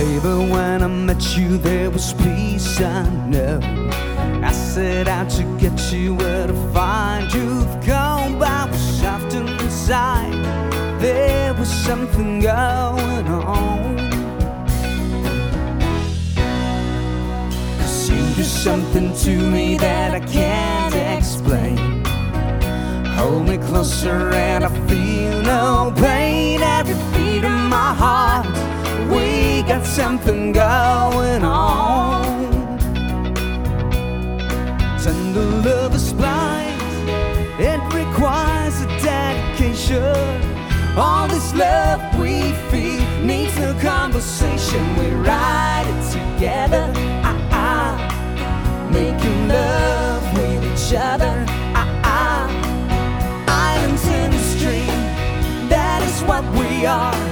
Baby, when I met you, there was peace, I know. I set out to get you where to find you've Gone by was soft inside. There was something going on. Cause you do something to me that I can't explain. Hold me closer and I feel no pain. Every beat of my heart, got something going on. Tender love is blind, it requires a dedication. All this love we feel needs no conversation. We ride it together, ah, ah. making love with each other. Ah, ah. Islands in the stream, that is what we are.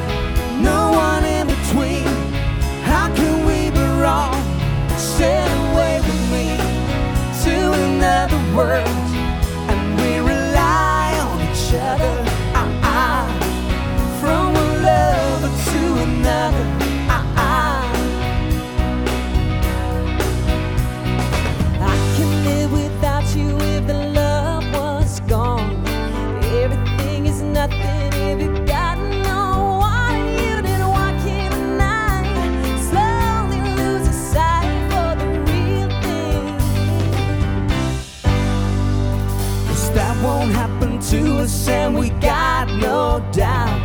Won't happen to us, and we got no doubt.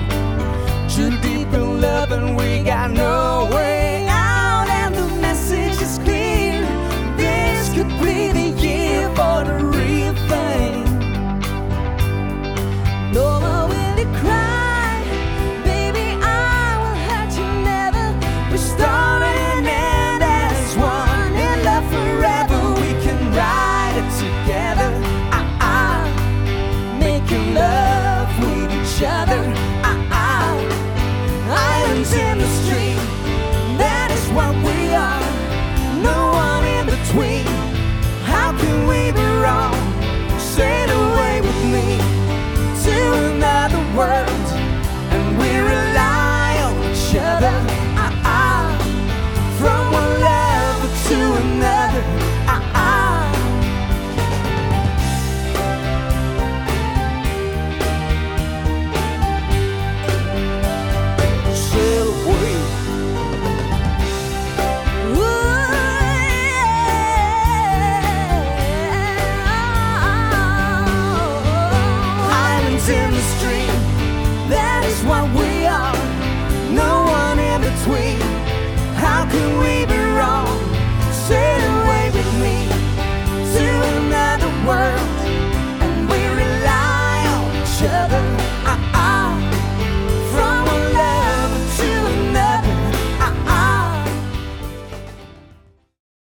Too deep in love, and we